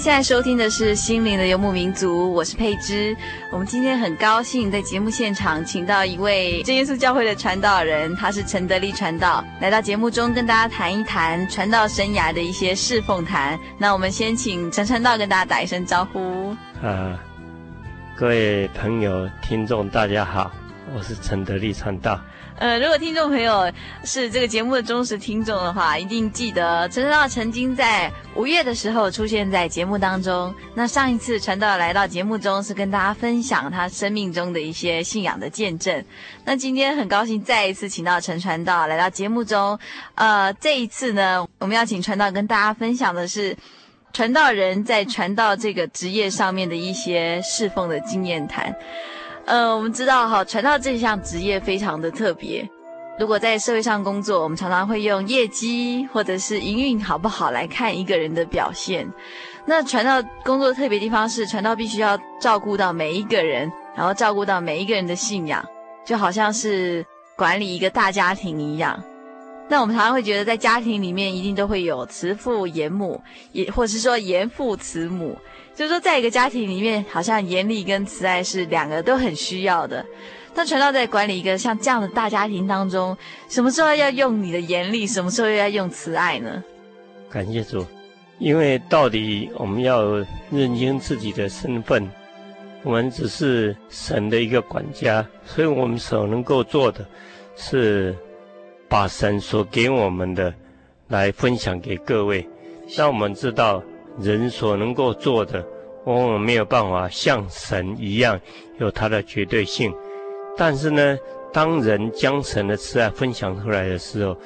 现在收听的是《心灵的游牧民族》，我是佩芝。我们今天很高兴在节目现场请到一位真耶稣教会的传道人，他是陈德利传道，来到节目中跟大家谈一谈传道生涯的一些侍奉谈。那我们先请陈传道跟大家打一声招呼。啊，各位朋友、听众，大家好，我是陈德利传道。呃，如果听众朋友是这个节目的忠实听众的话，一定记得陈传道曾经在五月的时候出现在节目当中。那上一次传道来到节目中是跟大家分享他生命中的一些信仰的见证。那今天很高兴再一次请到陈传道来到节目中。呃，这一次呢，我们要请传道跟大家分享的是传道人在传道这个职业上面的一些侍奉的经验谈。呃，我们知道哈，传道这项职业非常的特别。如果在社会上工作，我们常常会用业绩或者是营运好不好来看一个人的表现。那传道工作特别地方是，传道必须要照顾到每一个人，然后照顾到每一个人的信仰，就好像是管理一个大家庭一样。那我们常常会觉得，在家庭里面一定都会有慈父严母，也或是说严父慈母。就是说，在一个家庭里面，好像严厉跟慈爱是两个都很需要的。但传道在管理一个像这样的大家庭当中，什么时候要用你的严厉，什么时候又要用慈爱呢？感谢主，因为到底我们要认清自己的身份，我们只是神的一个管家，所以我们所能够做的，是把神所给我们的来分享给各位，让我们知道。人所能够做的，往往没有办法像神一样有他的绝对性。但是呢，当人将神的慈爱分享出来的时候，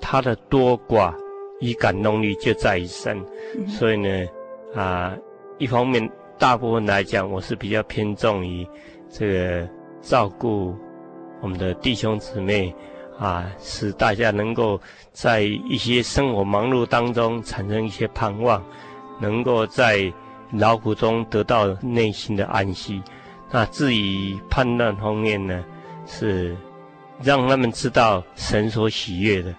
他的多寡与感动力就在于神。所以呢，啊，一方面大部分来讲，我是比较偏重于这个照顾我们的弟兄姊妹啊，使大家能够在一些生活忙碌当中产生一些盼望。能够在劳苦中得到内心的安息。那至于判断方面呢，是让他们知道神所喜悦的，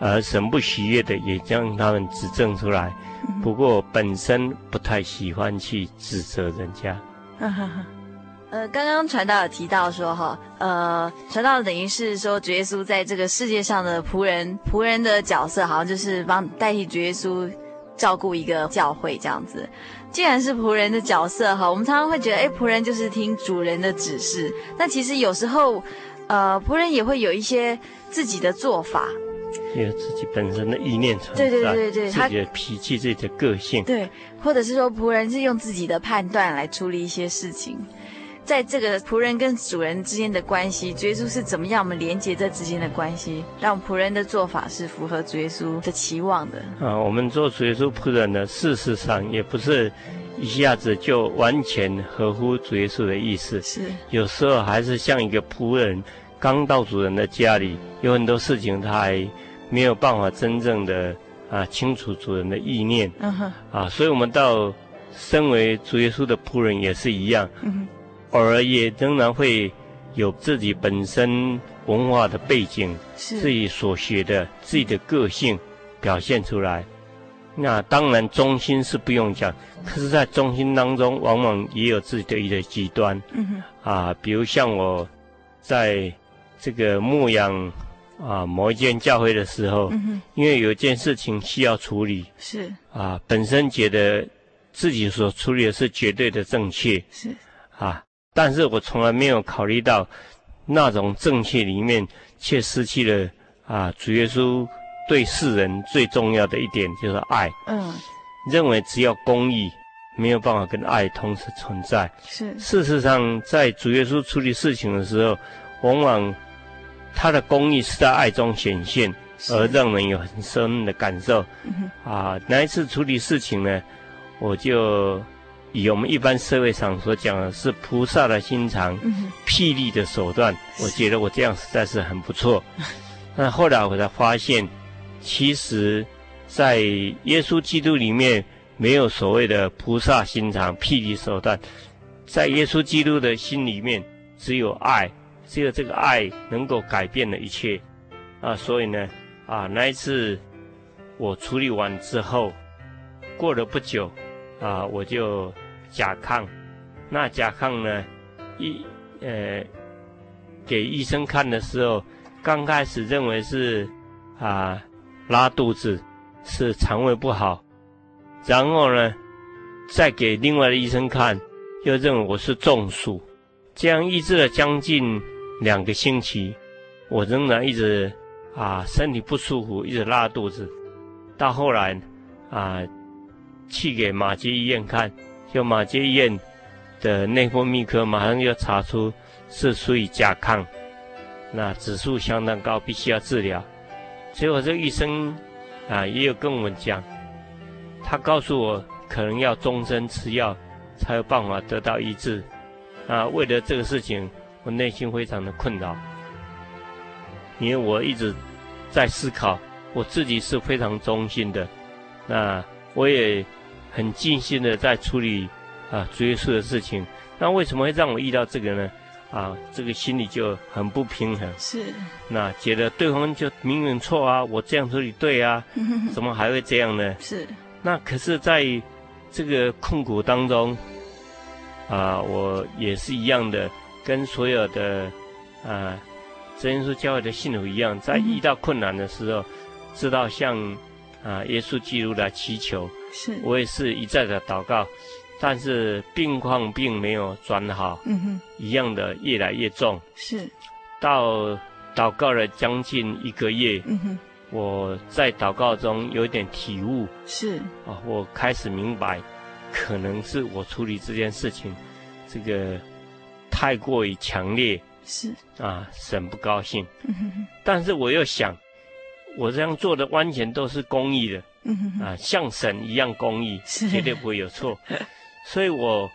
而神不喜悦的也将他们指正出来。不过本身不太喜欢去指责人家。呃，刚刚传道有提到说哈，呃，传道等于是说主耶稣在这个世界上的仆人，仆人的角色好像就是帮代替主耶稣。照顾一个教会这样子，既然是仆人的角色哈，我们常常会觉得，哎，仆人就是听主人的指示。那其实有时候，呃，仆人也会有一些自己的做法，有自己本身的意念存在，对对对对，自己的脾气、自己的个性，对，或者是说仆人是用自己的判断来处理一些事情。在这个仆人跟主人之间的关系，主耶稣是怎么样？我们连接这之间的关系，让仆人的做法是符合主耶稣的期望的。啊，我们做主耶稣仆人呢，事实上也不是一下子就完全合乎主耶稣的意思。是，有时候还是像一个仆人刚到主人的家里，有很多事情他还没有办法真正的啊清楚主人的意念，嗯哼，啊，所以我们到身为主耶稣的仆人也是一样，嗯哼，偶尔也仍然会有自己本身文化的背景，自己所学的自己的个性表现出来。那当然中心是不用讲，可是，在中心当中，往往也有自己的一个极端，啊，比如像我，在这个牧养啊某一间教会的时候，嗯，因为有一件事情需要处理，是。啊，本身觉得自己所处理的是绝对的正确，是。啊，但是我从来没有考虑到那种正确里面却失去了啊主耶稣。对世人最重要的一点就是爱。嗯，认为只要公义，没有办法跟爱同时存在。是。事实上，在主耶稣处理事情的时候，往往他的公义是在爱中显现，而让人有很深的感受。嗯。啊，那一次处理事情呢，我就以我们一般社会上所讲的是菩萨的心肠，嗯，霹雳的手段。我觉得我这样实在是很不错。那后来我才发现。其实，在耶稣基督里面，没有所谓的菩萨心肠、霹雳手段，在耶稣基督的心里面，只有爱，只有这个爱能够改变了一切。啊，所以呢，啊，那一次我处理完之后，过了不久，啊，我就甲亢。那甲亢呢，医呃给医生看的时候，刚开始认为是啊。拉肚子是肠胃不好，然后呢，再给另外的医生看，又认为我是中暑，这样医治了将近两个星期，我仍然一直啊身体不舒服，一直拉肚子。到后来啊，去给马街医院看，就马街医院的内分泌科马上就查出是属于甲亢，那指数相当高，必须要治疗。结果这个医生啊，也有跟我们讲，他告诉我可能要终身吃药才有办法得到医治。啊，为了这个事情，我内心非常的困扰，因为我一直在思考，我自己是非常忠心的，那我也很尽心的在处理啊主耶稣的事情。那为什么会让我遇到这个呢？啊，这个心里就很不平衡，是，那觉得对方就明明错啊，我这样处理对啊，怎么还会这样呢？是，那可是在这个困苦当中，啊，我也是一样的，跟所有的啊真耶稣教会的信徒一样，在遇到困难的时候，知道向啊耶稣基督来祈求，是。我也是一再的祷告。但是病况并没有转好，嗯哼，一样的越来越重。是，到祷告了将近一个月，嗯哼，我在祷告中有点体悟，是。啊，我开始明白，可能是我处理这件事情，这个太过于强烈，是。啊，神不高兴。嗯哼，但是我又想，我这样做的完全都是公益的，嗯哼，啊，像神一样公义，是绝对不会有错。所以我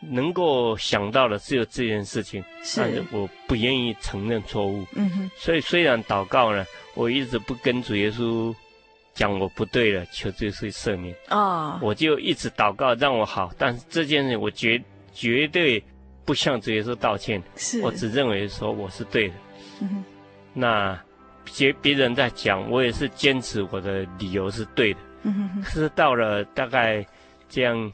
能够想到的只有这件事情，是但是我不愿意承认错误。嗯哼。所以虽然祷告呢，我一直不跟主耶稣讲我不对了，求主耶稣赦免。哦。我就一直祷告让我好，但是这件事我绝绝对不向主耶稣道歉。是。我只认为说我是对的。嗯哼。那别别人在讲，我也是坚持我的理由是对的。嗯哼哼。可是到了大概这样。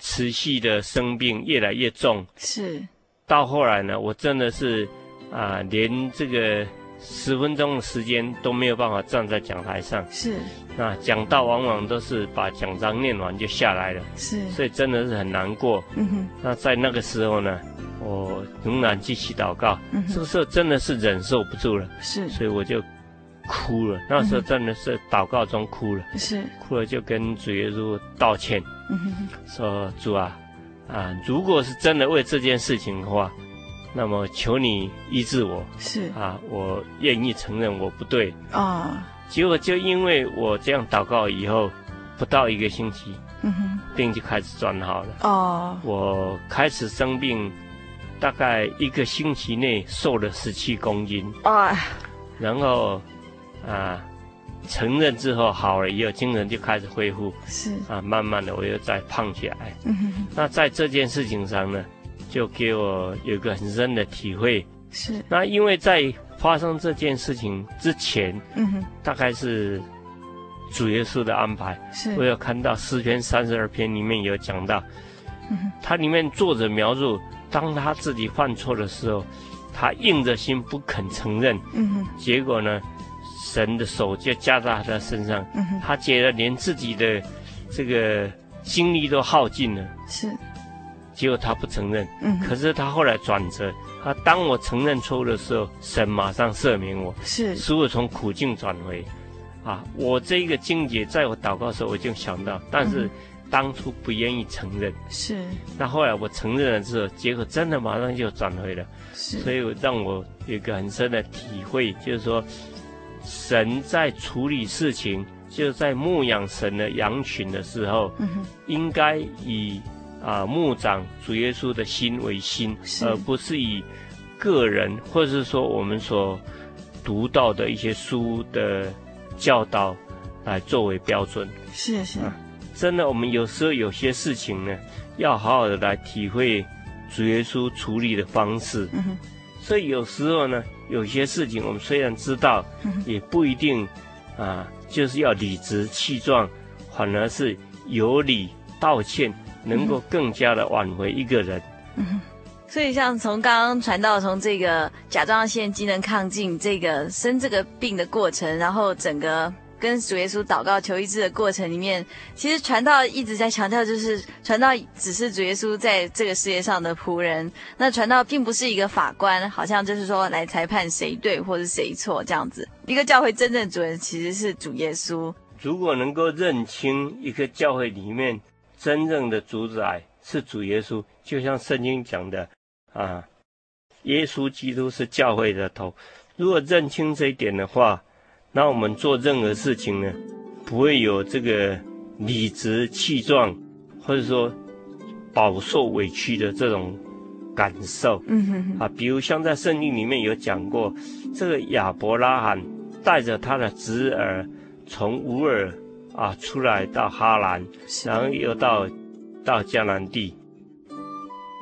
持续的生病越来越重，是。到后来呢，我真的是啊，连这个十分钟的时间都没有办法站在讲台上。是。那讲到往往都是把讲章念完就下来了。是。所以真的是很难过。嗯哼。那在那个时候呢，我仍然继续祷告。嗯。这个时候真的是忍受不住了。是。所以我就哭了。那时候真的是祷告中哭了。是。哭了就跟主耶稣道歉。嗯哼哼，说主啊，啊，如果是真的为这件事情的话，那么求你医治我。是啊，我愿意承认我不对。啊，结果就因为我这样祷告以后，不到一个星期，嗯哼，病就开始转好了。哦，我开始生病，大概一个星期内瘦了十七公斤。啊，然后啊，承认之后好了以后，精神就开始恢复，是啊，慢慢的我又再胖起来。嗯哼哼，那在这件事情上呢，就给我有一个很深的体会。是。那因为在发生这件事情之前，嗯哼，大概是主耶稣的安排。是。我有看到诗篇三十二篇里面有讲到，嗯哼，它里面作者描述，当他自己犯错的时候，他硬着心不肯承认。结果呢？神的手就加在他的身上，嗯、他觉得连自己的这个精力都耗尽了，是，结果他不承认，嗯，可是他后来转折，他当我承认错误的时候，神马上赦免我，是，使我从苦境转回，啊，我这个境界，在我祷告的时候我就想到，但是当初不愿意承认，是，那后来我承认了之后，结果真的马上就转回了，是，所以让我有一个很深的体会，就是说。神在处理事情，就在牧养神的羊群的时候，嗯、应该以啊牧长主耶稣的心为心，而不是以个人或者是说我们所读到的一些书的教导来作为标准。谢谢、啊，真的，我们有时候有些事情呢，要好好的来体会主耶稣处理的方式。嗯、所以有时候呢。有些事情我们虽然知道，也不一定啊，就是要理直气壮，反而是有理道歉，能够更加的挽回一个人。嗯，所以像从刚刚传到从这个甲状腺机能亢进这个生这个病的过程，然后整个。跟主耶稣祷告求医治的过程里面，其实传道一直在强调，就是传道只是主耶稣在这个世界上的仆人。那传道并不是一个法官，好像就是说来裁判谁对或是谁错这样子。一个教会真正主人其实是主耶稣。如果能够认清一个教会里面真正的主宰是主耶稣，就像圣经讲的啊，耶稣基督是教会的头。如果认清这一点的话，那我们做任何事情呢，不会有这个理直气壮，或者说饱受委屈的这种感受。嗯哼哼。啊，比如像在圣经里面有讲过，这个亚伯拉罕带着他的侄儿从乌尔啊出来到哈兰，然后又到到迦南地，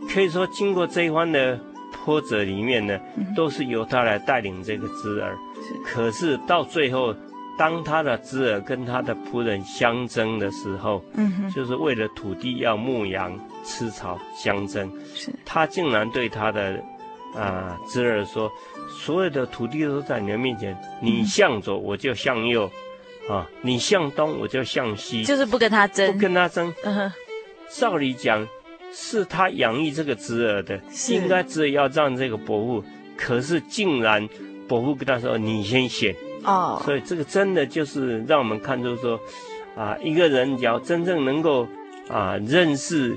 可以说经过这一番的波折里面呢，都是由他来带领这个侄儿。可是到最后，当他的侄儿跟他的仆人相争的时候，嗯哼，就是为了土地要牧羊吃草相争，是，他竟然对他的啊、呃、侄儿说：“所有的土地都在你的面前，你向左我就向右，嗯、啊，你向东我就向西，就是不跟他争，不跟他争。嗯哼，照理讲，是他养育这个侄儿的，应该侄儿要让这个伯父，可是竟然。”伯父跟他说：“你先写哦，oh. 所以这个真的就是让我们看出说，啊，一个人要真正能够啊认识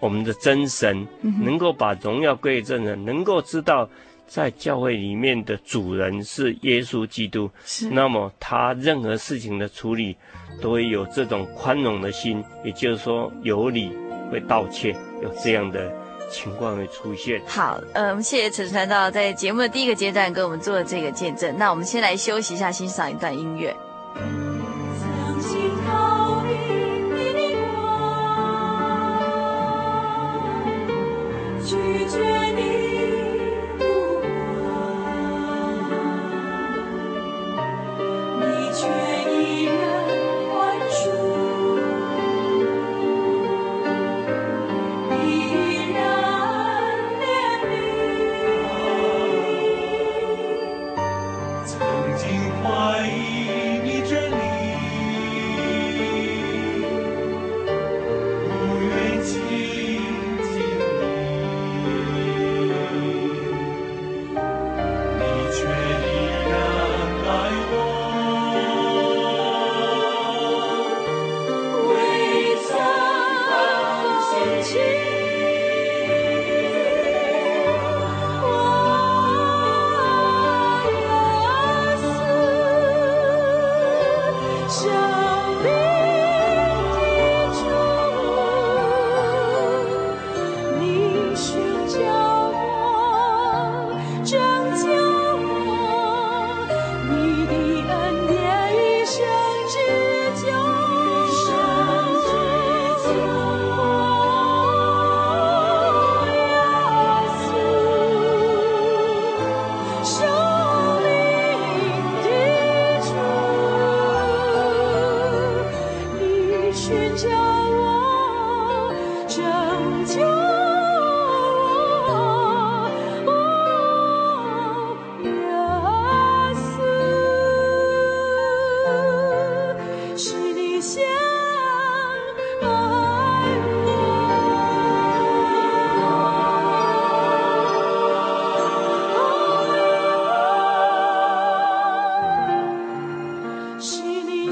我们的真神，mm -hmm. 能够把荣耀归于真神，能够知道在教会里面的主人是耶稣基督，是，那么他任何事情的处理都会有这种宽容的心，也就是说有理会道歉，有这样的。”情况会出现。好，嗯，谢谢陈传道在节目的第一个阶段给我们做的这个见证。那我们先来休息一下，欣赏一段音乐。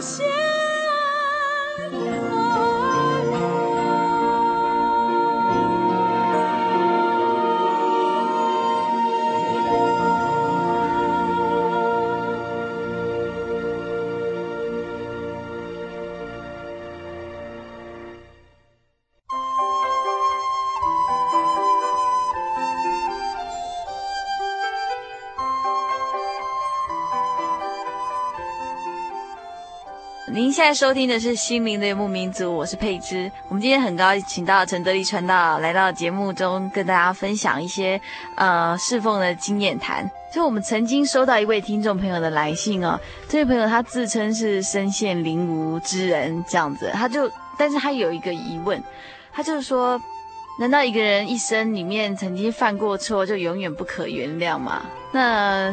您现在收听的是《心灵的游牧民族》，我是佩芝。我们今天很高兴请到陈德利传道来到节目中，跟大家分享一些呃侍奉的经验谈。就我们曾经收到一位听众朋友的来信哦，这位朋友他自称是身陷囹圄之人，这样子，他就，但是他有一个疑问，他就是说，难道一个人一生里面曾经犯过错，就永远不可原谅吗？那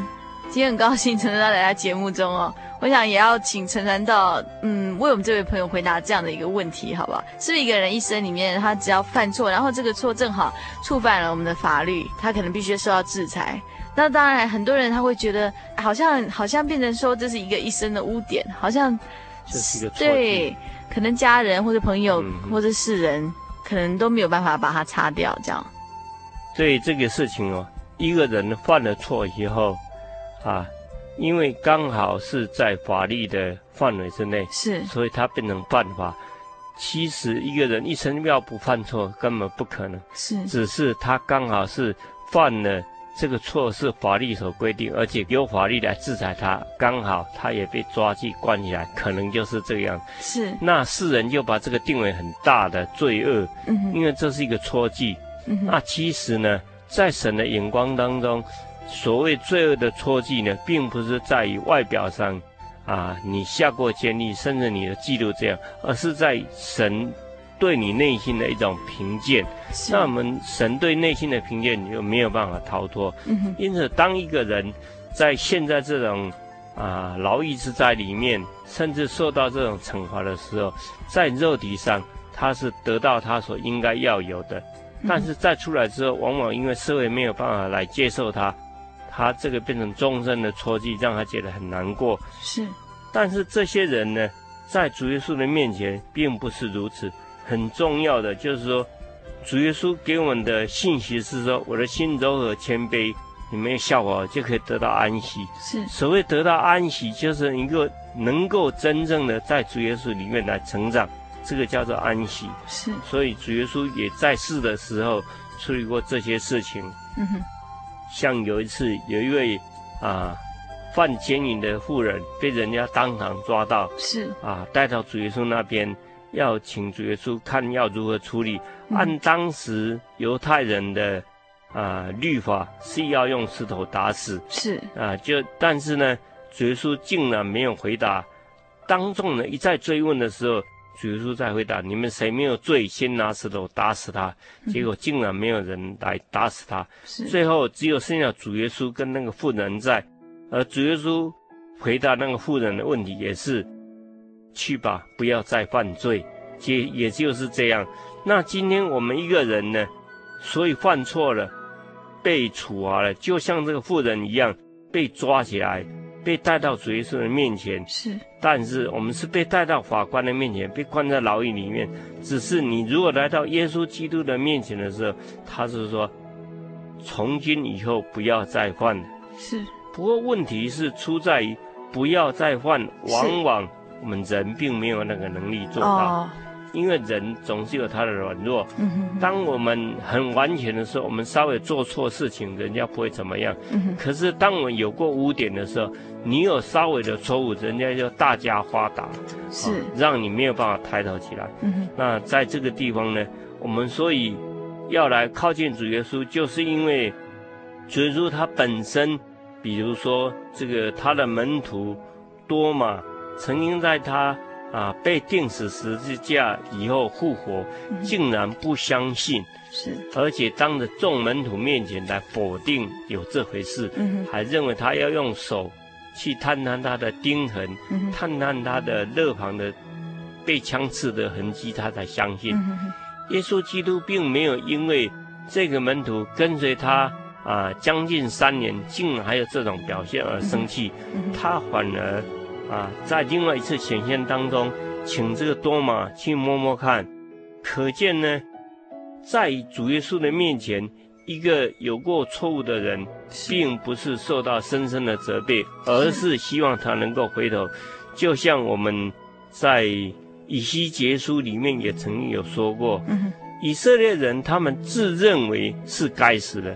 今天很高兴陈传道来到节目中哦。我想也要请陈传道，嗯，为我们这位朋友回答这样的一个问题，好不好？是不是一个人一生里面，他只要犯错，然后这个错正好触犯了我们的法律，他可能必须受到制裁？那当然，很多人他会觉得，好像好像变成说这是一个一生的污点，好像这是一个错。对，可能家人或者朋友或者是人，可能都没有办法把它擦掉，这样。对这个事情哦，一个人犯了错以后，啊。因为刚好是在法律的范围之内，是，所以他变成犯法。其实一个人一生要不犯错，根本不可能。是，只是他刚好是犯了这个错，是法律所规定，而且由法律来制裁他，刚好他也被抓去关起来，可能就是这样。是。那世人就把这个定为很大的罪恶，嗯，因为这是一个错记。嗯，那其实呢，在神的眼光当中。所谓罪恶的戳记呢，并不是在于外表上，啊，你下过监狱，甚至你的记录这样，而是在神对你内心的一种评鉴。那我们神对内心的评鉴，你就没有办法逃脱。嗯。因此，当一个人在现在这种啊牢狱之灾里面，甚至受到这种惩罚的时候，在肉体上他是得到他所应该要有的，但是在出来之后，往往因为社会没有办法来接受他。他这个变成终身的戳记，让他觉得很难过。是，但是这些人呢，在主耶稣的面前并不是如此。很重要的就是说，主耶稣给我们的信息是说：我的心柔和谦卑，你们效我就可以得到安息。是，所谓得到安息，就是一个能够真正的在主耶稣里面来成长，这个叫做安息。是，所以主耶稣也在世的时候处理过这些事情。嗯哼。像有一次，有一位啊犯奸淫的妇人被人家当场抓到，是啊带到主耶稣那边，要请主耶稣看要如何处理。嗯、按当时犹太人的啊律法是要用石头打死，是啊就但是呢，主耶稣竟然没有回答。当众呢一再追问的时候。主耶稣在回答：“你们谁没有罪，先拿石头打死他。”结果竟然没有人来打死他。是。最后只有剩下主耶稣跟那个妇人在。而主耶稣回答那个妇人的问题也是：“去吧，不要再犯罪。”也也就是这样。那今天我们一个人呢，所以犯错了，被处罚了，就像这个妇人一样，被抓起来。被带到主耶稣的面前，是，但是我们是被带到法官的面前，被关在牢狱里面。只是你如果来到耶稣基督的面前的时候，他是说，从今以后不要再犯。是，不过问题是出在于不要再犯，往往我们人并没有那个能力做到。哦因为人总是有他的软弱，嗯，当我们很完全的时候，我们稍微做错事情，人家不会怎么样。嗯，可是当我们有过污点的时候，你有稍微的错误，人家就大加发达，是，哦，让你没有办法抬头起来。嗯，那在这个地方呢，我们所以要来靠近主耶稣，就是因为主耶稣他本身，比如说这个他的门徒多嘛曾经在他。啊被钉死十字架以后复活，竟然不相信，是，而且当着众门徒面前来否定有这回事，嗯，还认为他要用手去探探他的钉痕，嗯，探探他的肋旁的被枪刺的痕迹，他才相信。嗯，耶稣基督并没有因为这个门徒跟随他啊将近三年，竟然还有这种表现而生气，他反而啊在另外一次显现当中，请这个多玛去摸摸看，可见呢，在主耶稣的面前。一个有过错误的人，并不是受到深深的责备，而是希望他能够回头。就像我们在以西结书里面也曾经有说过，以色列人他们自认为是该死的，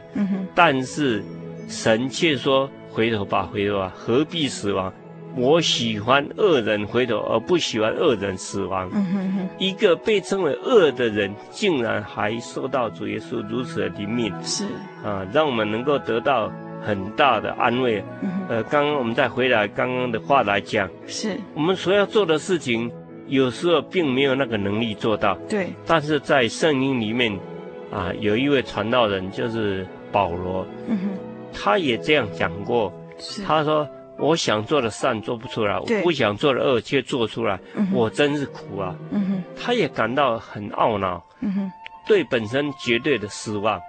但是神却说：“回头吧，回头吧，何必死亡？我喜欢恶人回头，而不喜欢恶人死亡。”一个被称为恶的人，竟然还受到主耶稣如此的怜悯，是。啊，让我们能够得到很大的安慰。嗯、呃，刚刚我们再回来刚刚的话来讲，是。我们所要做的事情，有时候并没有那个能力做到。对，但是在圣经里面，啊，有一位传道人就是保罗，嗯，他也这样讲过，他说。我想做的善做不出来，我不想做的恶却做出来，嗯、我真是苦啊！嗯、他也感到很懊恼，嗯、对本身绝对的失望。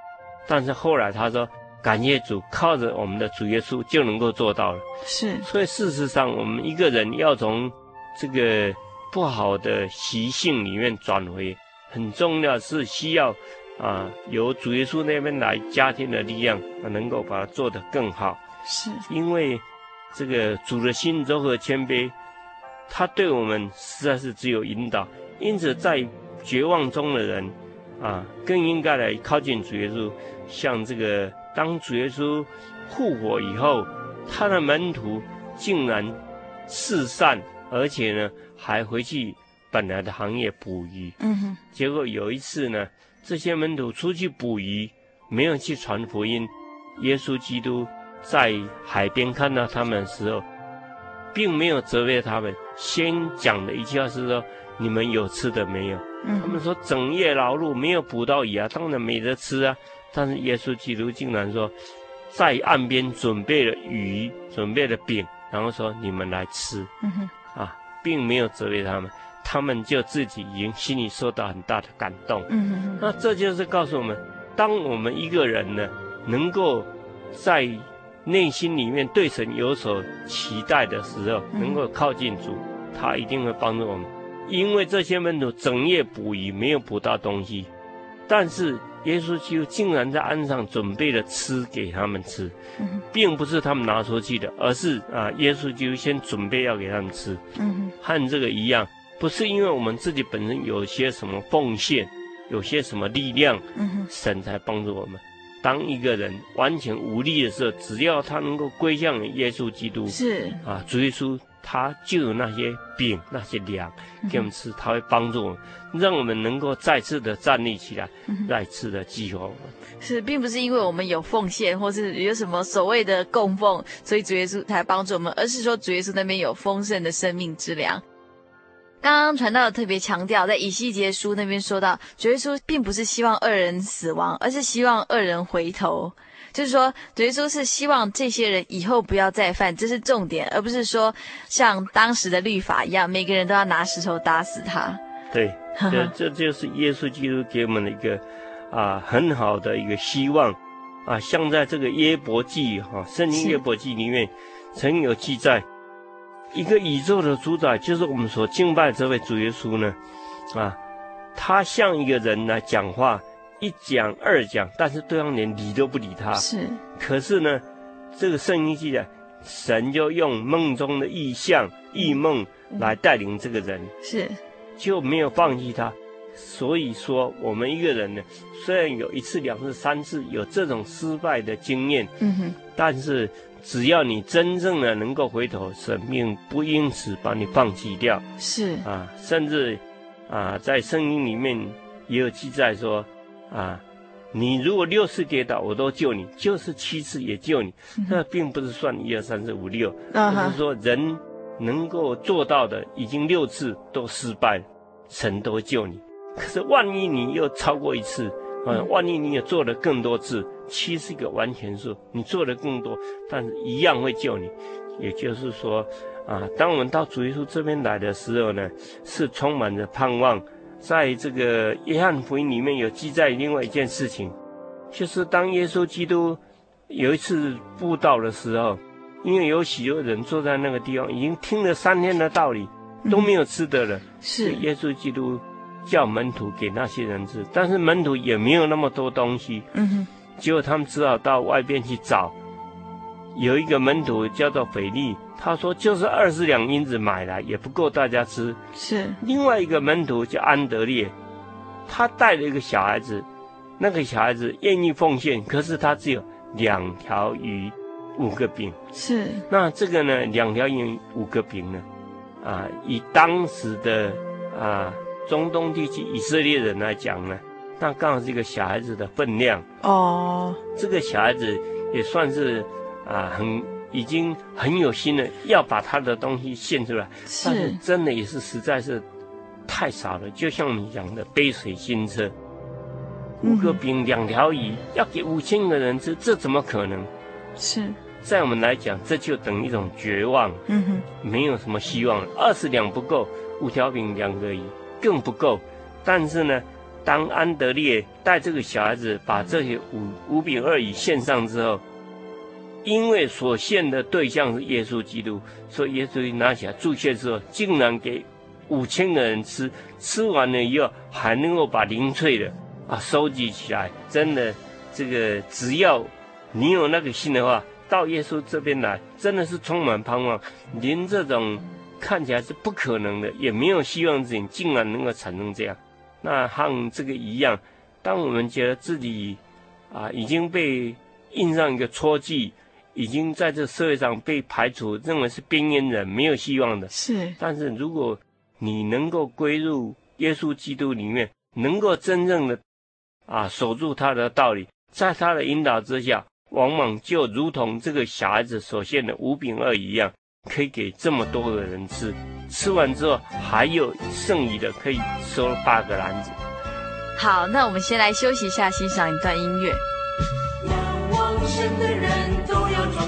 但是后来他说：“感谢主，靠着我们的主耶稣就能够做到了。”是。所以事实上，我们一个人要从这个不好的习性里面转回，很重要是需要啊由主耶稣那边来家庭的力量，能够把它做得更好。是因为。这个主的心柔和谦卑，他对我们实在是只有引导。因此，在绝望中的人，啊，更应该来靠近主耶稣。像这个，当主耶稣复活以后，他的门徒竟然四散，而且呢，还回去本来的行业捕鱼。嗯哼。结果有一次呢，这些门徒出去捕鱼，没有去传福音，耶稣基督。在海边看到他们的时候，并没有责备他们。先讲的一句话是说：“你们有吃的没有？”嗯、他们说：“整夜劳碌，没有捕到鱼啊，当然没得吃啊。”但是耶稣基督竟然说，在岸边准备了鱼，准备了饼，然后说：“你们来吃。嗯”啊，并没有责备他们，他们就自己已经心里受到很大的感动。嗯、那这就是告诉我们，当我们一个人呢，能够在内心里面对神有所期待的时候，能够靠近主，他一定会帮助我们。因为这些门徒整夜捕鱼，没有捕到东西，但是耶稣基督竟然在岸上准备了吃给他们吃，并不是他们拿出去的，而是啊，耶稣基督先准备要给他们吃。嗯和这个一样，不是因为我们自己本身有些什么奉献，有些什么力量，神才帮助我们。当一个人完全无力的时候，只要他能够归向耶稣基督，是啊，主耶稣他就有那些饼、那些粮给我们吃，他会帮助我们，让我们能够再次的站立起来，再次的激活我们。是，并不是因为我们有奉献，或是有什么所谓的供奉，所以主耶稣才帮助我们，而是说主耶稣那边有丰盛的生命之粮。刚刚传道特别强调，在以西结书那边说到，主耶稣并不是希望恶人死亡，而是希望恶人回头。就是说，主耶稣是希望这些人以后不要再犯，这是重点，而不是说像当时的律法一样，每个人都要拿石头打死他。对，这这就是耶稣基督给我们的一个啊很好的一个希望啊，像在这个耶伯记哈，圣经耶伯记里面曾有记载。一个宇宙的主宰，就是我们所敬拜这位主耶稣呢，啊，他像一个人来讲话，一讲二讲，但是对方连理都不理他。是。可是呢，这个圣经记载，神就用梦中的异象、异梦来带领这个人，是，就没有放弃他。所以说，我们一个人呢，虽然有一次、两次、三次有这种失败的经验，嗯哼，但是。只要你真正的能够回头，生命不因此把你放弃掉。是啊，甚至啊，在圣经里面也有记载说，啊，你如果六次跌倒，我都救你；就是七次也救你。那并不是算一二三四五六，而是说人能够做到的已经六次都失败，神都救你。可是万一你又超过一次，啊，万一你也做了更多次，七是一个完全数，你做的更多，但是一样会救你。也就是说，啊，当我们到主耶稣这边来的时候呢，是充满着盼望。在这个约翰福音里面有记载另外一件事情，就是当耶稣基督有一次布道的时候。因为有许多人坐在那个地方，已经听了三天的道理，都没有吃的了。嗯、是耶稣基督叫门徒给那些人吃，但是门徒也没有那么多东西。嗯哼。结果他们只好到外边去找。有一个门徒叫做斐利，他说就是二十两银子买来也不够大家吃。是。另外一个门徒叫安德烈，他带了一个小孩子，那个小孩子愿意奉献，可是他只有两条鱼。五个饼是，那这个呢？两条鱼五个饼呢？啊，以当时的啊中东地区以色列人来讲呢，那刚好是一个小孩子的分量哦。这个小孩子也算是啊很已经很有心了，要把他的东西献出来，是但是真的也是实在是太少了。就像你讲的杯水车薪，五个饼两条鱼要给五千个人吃，这怎么可能？是。在我们来讲，这就等于一种绝望，嗯哼，没有什么希望。二十两不够，五条饼两个鱼更不够。但是呢，当安德烈带这个小孩子把这些五五饼二鱼献上之后，因为所献的对象是耶稣基督，所以耶稣一拿起来祝谢之后，竟然给五千个人吃。吃完了以后，还能够把零碎的啊收集起来。真的，这个只要你有那个心的话。到耶稣这边来，真的是充满盼望。连这种看起来是不可能的，也没有希望的事情，竟然能够产生这样。那和这个一样，当我们觉得自己啊已经被印上一个戳记，已经在这社会上被排除，认为是边缘人，没有希望的。是。但是如果你能够归入耶稣基督里面，能够真正的啊守住他的道理，在他的引导之下。往往就如同这个小孩子所献的五饼二一样，可以给这么多的人吃。吃完之后还有剩余的，可以收八个篮子。好，那我们先来休息一下，欣赏一段音乐。仰望神的人都要壮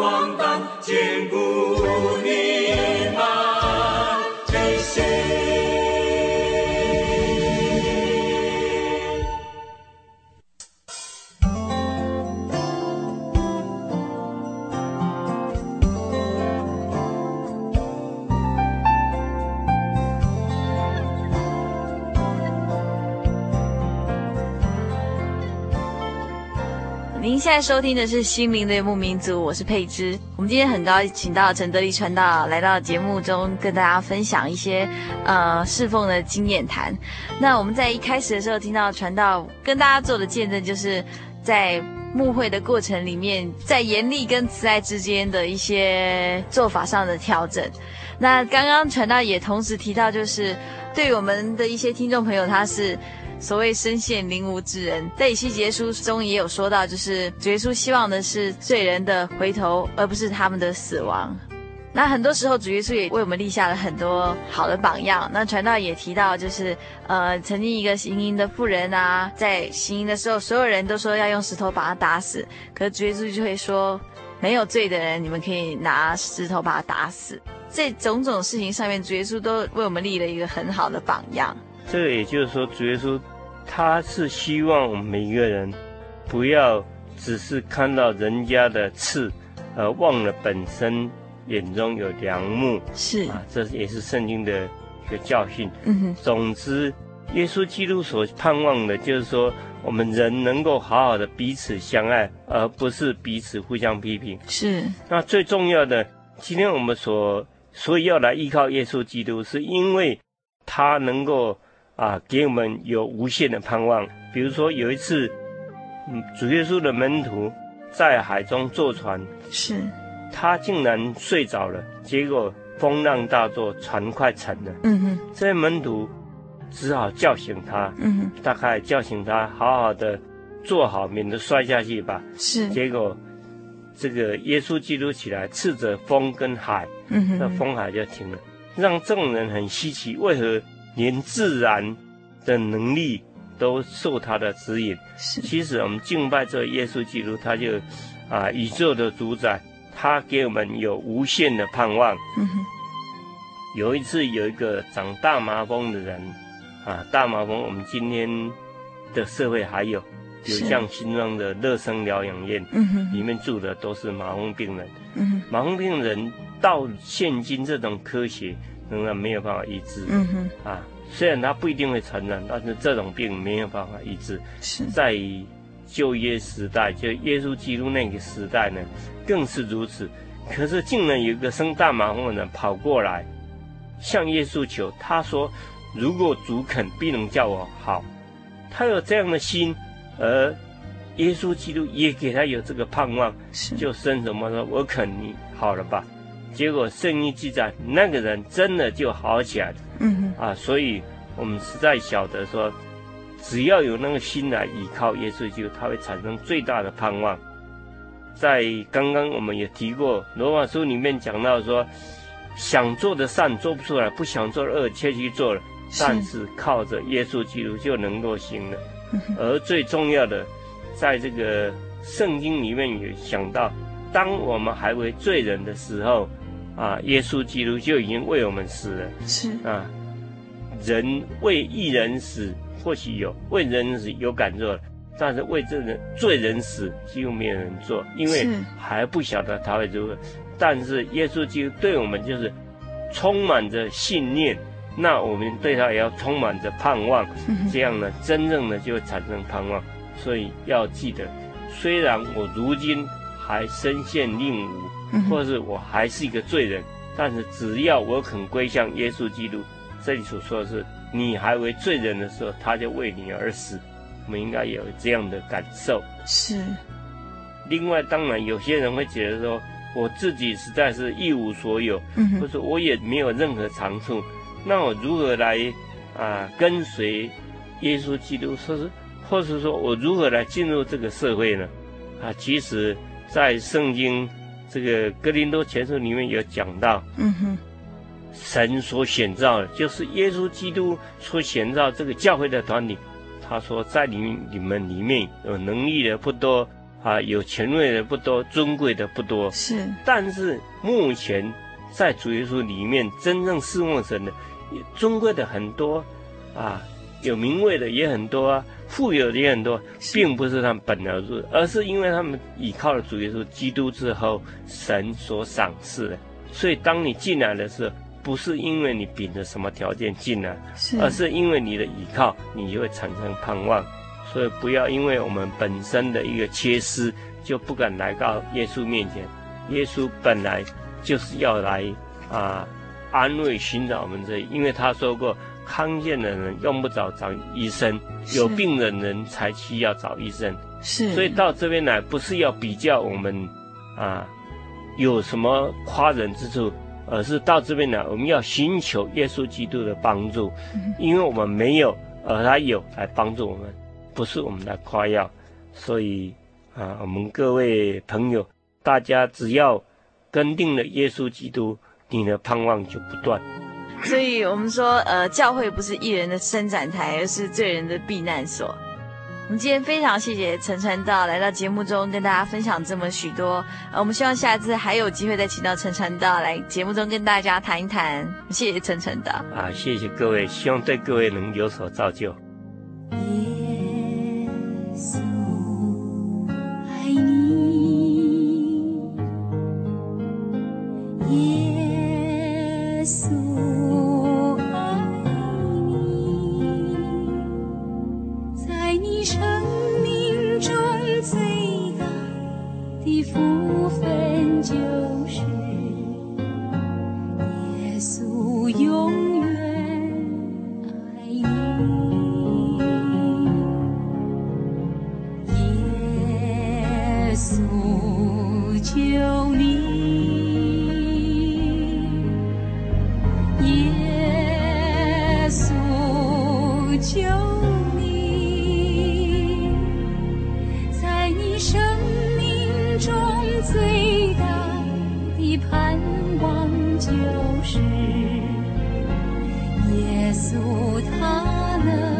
壮胆，坚固您现在收听的是《心灵的牧民族》，我是佩芝。我们今天很高兴请到陈德利传道来到节目中，跟大家分享一些呃侍奉的经验谈。那我们在一开始的时候听到传道跟大家做的见证，就是在牧会的过程里面，在严厉跟慈爱之间的一些做法上的调整。那刚刚传道也同时提到，就是对我们的一些听众朋友，他是。所谓身陷囹圄之人，在以西结书中也有说到，就是主耶稣希望的是罪人的回头，而不是他们的死亡。那很多时候，主耶稣也为我们立下了很多好的榜样。那传道也提到，就是呃，曾经一个行淫的妇人啊，在行淫的时候，所有人都说要用石头把他打死，可是主耶稣就会说，没有罪的人，你们可以拿石头把他打死。这种种事情上面，主耶稣都为我们立了一个很好的榜样。这个也就是说，主耶稣他是希望我们每一个人不要只是看到人家的刺，而忘了本身眼中有良木。是啊，这也是圣经的一个教训。嗯哼，总之，耶稣基督所盼望的就是说，我们人能够好好的彼此相爱，而不是彼此互相批评。是。那最重要的，今天我们所所以要来依靠耶稣基督，是因为他能够啊给我们有无限的盼望。比如说有一次，嗯，主耶稣的门徒在海中坐船，是，他竟然睡着了，结果风浪大作，船快沉了。嗯哼，这些门徒只好叫醒他，嗯哼，大概叫醒他，好好的坐好，免得摔下去吧。是，结果。这个耶稣基督起来，斥责风跟海，嗯哼，那风海就停了，让众人很稀奇，为何连自然的能力都受他的指引？是，其实我们敬拜这耶稣基督，他就啊宇宙的主宰，他给我们有无限的盼望。嗯哼，有一次有一个长大麻风的人，啊，大麻风我们今天的社会还有。有像新庄的乐生疗养院，里面住的都是麻风病人，嗯哼，麻风病人到现今这种科学仍然没有办法医治，嗯哼，啊，虽然他不一定会传染，但是这种病没有办法医治。是在旧约时代，就耶稣基督那个时代呢，更是如此。可是竟然有一个生大麻风的人跑过来向耶稣求，他说：“如果主肯，必能叫我好。”他有这样的心。而耶稣基督也给他有这个盼望，就生什么说：“我肯你好了吧？”结果圣经记载，那个人真的就好起来了。嗯啊，所以我们实在晓得说，只要有那个心来依靠耶稣基督，他会产生最大的盼望。在刚刚我们也提过，罗马书里面讲到说，想做的善做不出来，不想做的恶却去做了，但是靠着耶稣基督就能够行了。而最重要的，在这个圣经里面有想到，当我们还为罪人的时候，啊，耶稣基督就已经为我们死了。是啊，人为一人死，或许有为人死有感受，但是为这人罪人死几乎没有人做，因为还不晓得他会如何。但是耶稣基督对我们就是充满着信念。那我们对他也要充满着盼望，这样呢，真正的就会产生盼望。所以要记得，虽然我如今还身陷囹圄，或者是我还是一个罪人，但是只要我肯归向耶稣基督，这里所说的是，你还为罪人的时候，他就为你而死。我们应该有这样的感受。是。另外，当然有些人会觉得说，我自己实在是一无所有，或者我也没有任何长处。那我如何来啊跟随耶稣基督？说是，或是说我如何来进入这个社会呢？啊，其实，在圣经这个格林多前书里面有讲到，嗯哼，神所选召的，就是耶稣基督所选召这个教会的团体。他说，在你们你们里面有能力的不多啊，有权位的不多，尊贵的不多。是，但是目前在主耶稣里面，真正侍奉神的。尊贵的很多，啊，有名位的也很多啊，富有的也很多，并不是他们本来入，而是因为他们倚靠了主耶稣基督之后，神所赏赐的。所以当你进来的时候，不是因为你秉着什么条件进来，而是因为你的倚靠，你就会产生盼望。所以不要因为我们本身的一个缺失，就不敢来到耶稣面前。耶稣本来就是要来啊。安慰寻找我们这里，因为他说过，康健的人用不着找医生，有病的人才需要找医生。是，所以到这边来，不是要比较我们啊有什么夸人之处，而是到这边来，我们要寻求耶稣基督的帮助，因为我们没有，而他有来帮助我们，不是我们来夸耀。所以啊，我们各位朋友，大家只要跟定了耶稣基督。你的盼望就不断，所以我们说，呃，教会不是艺人的伸展台，而是罪人的避难所。我们今天非常谢谢陈传道来到节目中跟大家分享这么许多，呃，我们希望下次还有机会再请到陈传道来节目中跟大家谈一谈。谢谢陈传道。啊，谢谢各位，希望对各位能有所造就。生命中最大的盼望就是耶稣他能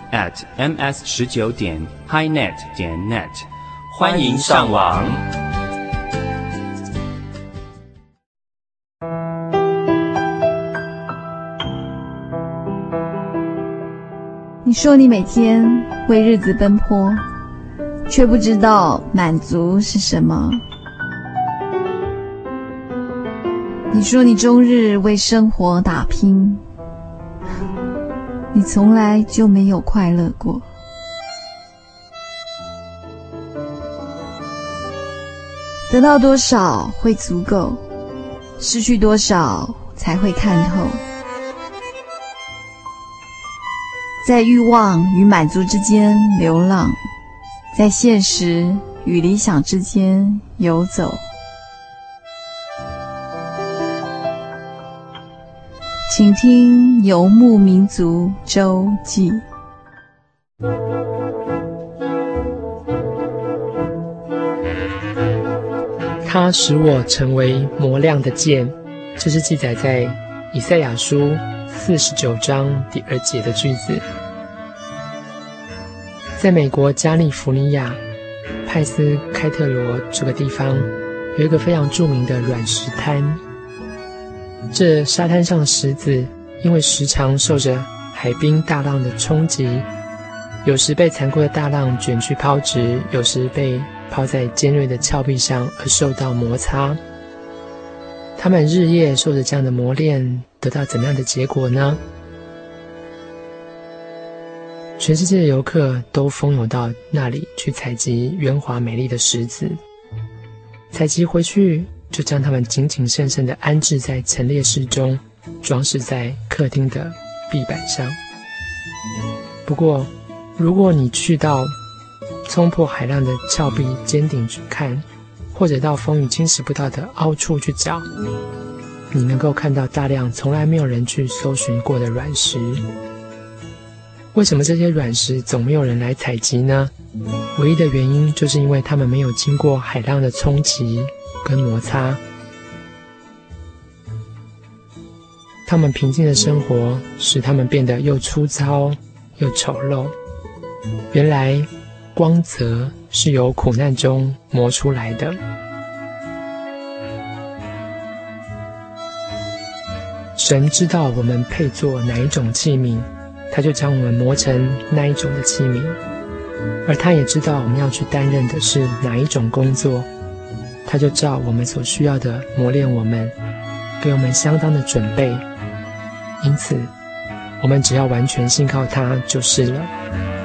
at ms 十九点 highnet 点 net，欢迎上网。你说你每天为日子奔波，却不知道满足是什么。你说你终日为生活打拼，你从来就没有快乐过。得到多少会足够，失去多少才会看透。在欲望与满足之间流浪，在现实与理想之间游走。请听《游牧民族周记》。他使我成为磨亮的剑，这是记载在以赛亚书四十九章第二节的句子。在美国加利福尼亚派斯开特罗这个地方，有一个非常著名的软石滩。这沙滩上的石子，因为时常受着海滨大浪的冲击，有时被残酷的大浪卷去抛掷，有时被抛在尖锐的峭壁上而受到摩擦。他们日夜受着这样的磨练，得到怎样的结果呢？全世界的游客都蜂拥到那里去采集圆滑美丽的石子，采集回去就将它们紧紧慎慎地安置在陈列室中，装饰在客厅的壁板上。不过，如果你去到冲破海浪的峭壁尖顶去看，或者到风雨侵蚀不到的凹处去找，你能够看到大量从来没有人去搜寻过的软石。为什么这些软石总没有人来采集呢？唯一的原因就是因为它们没有经过海浪的冲击跟摩擦。他们平静的生活使他们变得又粗糙又丑陋。原来光泽是由苦难中磨出来的。神知道我们配做哪一种器皿，他就将我们磨成那一种的器皿；而他也知道我们要去担任的是哪一种工作，他就照我们所需要的磨练我们，给我们相当的准备。因此，我们只要完全信靠他就是了。